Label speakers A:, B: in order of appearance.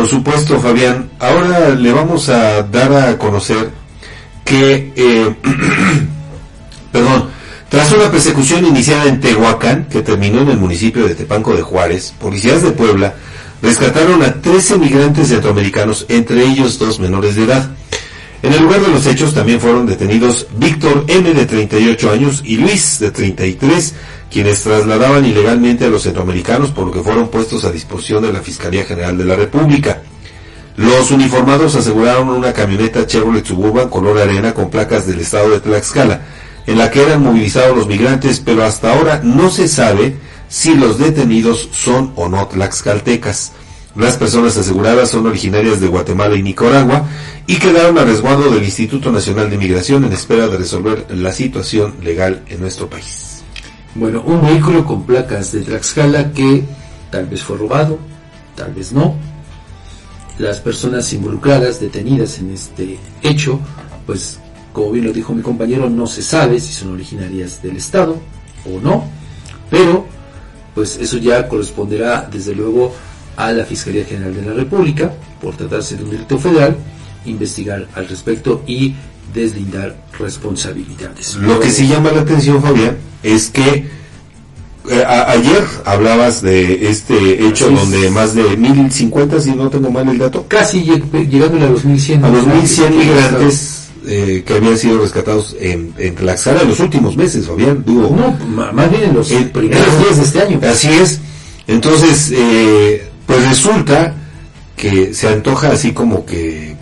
A: Por supuesto, Fabián. Ahora le vamos a dar a conocer que, eh, perdón, tras una persecución iniciada en Tehuacán, que terminó en el municipio de Tepanco de Juárez, policías de Puebla rescataron a 13 migrantes centroamericanos, entre ellos dos menores de edad. En el lugar de los hechos también fueron detenidos Víctor M de 38 años y Luis de 33, quienes trasladaban ilegalmente a los centroamericanos por lo que fueron puestos a disposición de la Fiscalía General de la República. Los uniformados aseguraron una camioneta Chevrolet Suburban color arena con placas del estado de Tlaxcala, en la que eran movilizados los migrantes, pero hasta ahora no se sabe si los detenidos son o no tlaxcaltecas. Las personas aseguradas son originarias de Guatemala y Nicaragua y quedaron a resguardo del Instituto Nacional de Migración en espera de resolver la situación legal en nuestro país.
B: Bueno, un vehículo con placas de Tlaxcala que tal vez fue robado, tal vez no. Las personas involucradas, detenidas en este hecho, pues como bien lo dijo mi compañero, no se sabe si son originarias del Estado o no, pero pues eso ya corresponderá desde luego a la Fiscalía General de la República, por tratarse de un delito federal, investigar al respecto y deslindar responsabilidades.
A: Lo que sí llama la atención, Fabián, es que eh, ayer hablabas de este hecho donde más de 1050, si no tengo mal el dato,
B: casi llegando a los 1100,
A: a los 1100 migrantes eh, que habían sido rescatados en, en Tlaxcala en los últimos meses, Fabián.
B: Digo, no, más bien en los primeros días de este año.
A: Así es. Entonces, eh, pues resulta que se antoja así como que